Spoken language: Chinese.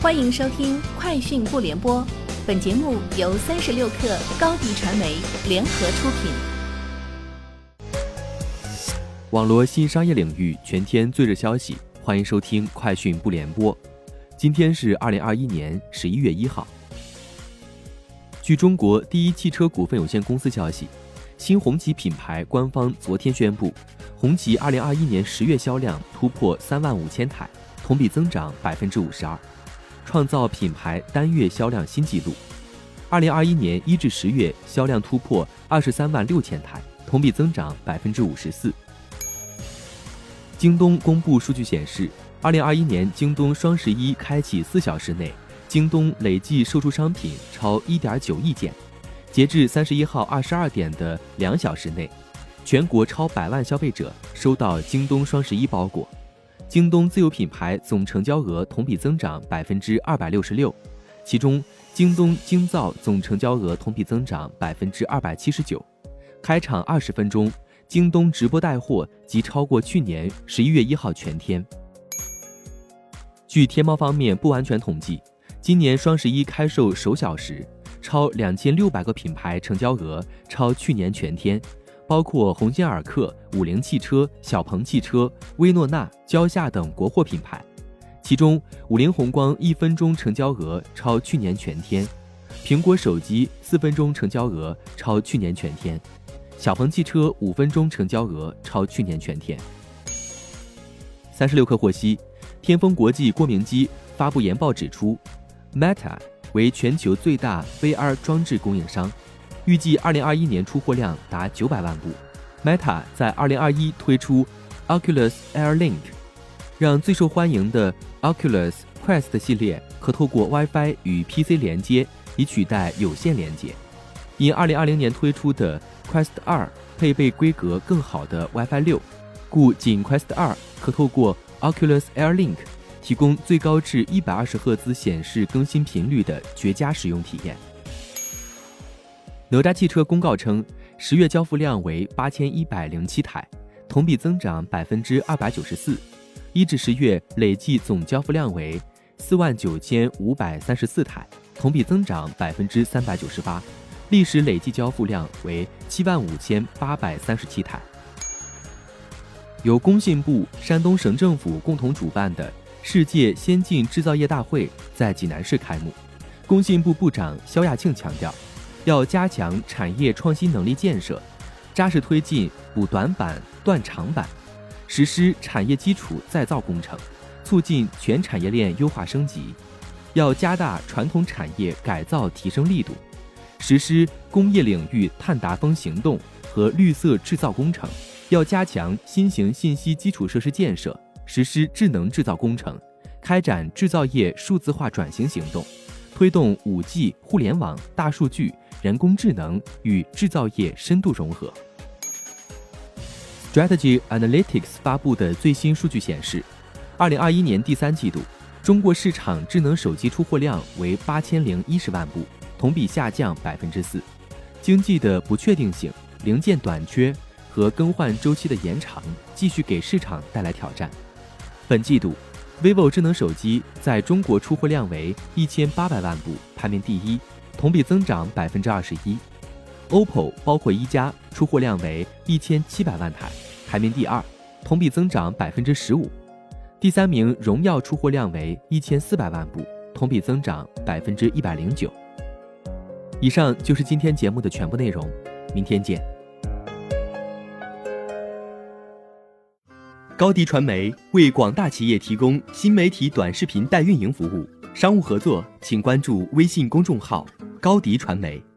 欢迎收听《快讯不联播》，本节目由三十六克高低传媒联合出品。网络新商业领域全天最热消息，欢迎收听《快讯不联播》。今天是二零二一年十一月一号。据中国第一汽车股份有限公司消息，新红旗品牌官方昨天宣布，红旗二零二一年十月销量突破三万五千台，同比增长百分之五十二。创造品牌单月销量新纪录。二零二一年一至十月销量突破二十三万六千台，同比增长百分之五十四。京东公布数据显示，二零二一年京东双十一开启四小时内，京东累计售出商品超一点九亿件。截至三十一号二十二点的两小时内，全国超百万消费者收到京东双十一包裹。京东自有品牌总成交额同比增长百分之二百六十六，其中京东京造总成交额同比增长百分之二百七十九。开场二十分钟，京东直播带货即超过去年十一月一号全天。据天猫方面不完全统计，今年双十一开售首小时，超两千六百个品牌成交额超去年全天。包括鸿星尔克、五菱汽车、小鹏汽车、薇诺娜、蕉下等国货品牌，其中五菱宏光一分钟成交额超去年全天，苹果手机四分钟成交额超去年全天，小鹏汽车五分钟成交额超去年全天。三十六氪获悉，天风国际郭明基发布研报指出，Meta 为全球最大 VR 装置供应商。预计二零二一年出货量达九百万部。Meta 在二零二一推出 Oculus Air Link，让最受欢迎的 Oculus Quest 系列可透过 WiFi 与 PC 连接，以取代有线连接。因二零二零年推出的 Quest 二配备规格更好的 WiFi 六，故仅 Quest 二可透过 Oculus Air Link 提供最高至一百二十赫兹显示更新频率的绝佳使用体验。哪吒汽车公告称，十月交付量为八千一百零七台，同比增长百分之二百九十四；一至十月累计总交付量为四万九千五百三十四台，同比增长百分之三百九十八；历史累计交付量为七万五千八百三十七台。由工信部、山东省政府共同主办的世界先进制造业大会在济南市开幕，工信部部长肖亚庆强调。要加强产业创新能力建设，扎实推进补短板断长板，实施产业基础再造工程，促进全产业链优化升级。要加大传统产业改造提升力度，实施工业领域碳达峰行动和绿色制造工程。要加强新型信息基础设施建设，实施智能制造工程，开展制造业数字化转型行动，推动五 G、互联网、大数据。人工智能与制造业深度融合。Strategy Analytics 发布的最新数据显示，二零二一年第三季度，中国市场智能手机出货量为八千零一十万部，同比下降百分之四。经济的不确定性、零件短缺和更换周期的延长，继续给市场带来挑战。本季度，vivo 智能手机在中国出货量为一千八百万部，排名第一。同比增长百分之二十一，OPPO 包括一加出货量为一千七百万台，排名第二，同比增长百分之十五。第三名荣耀出货量为一千四百万部，同比增长百分之一百零九。以上就是今天节目的全部内容，明天见。高迪传媒为广大企业提供新媒体短视频代运营服务，商务合作请关注微信公众号。高迪传媒。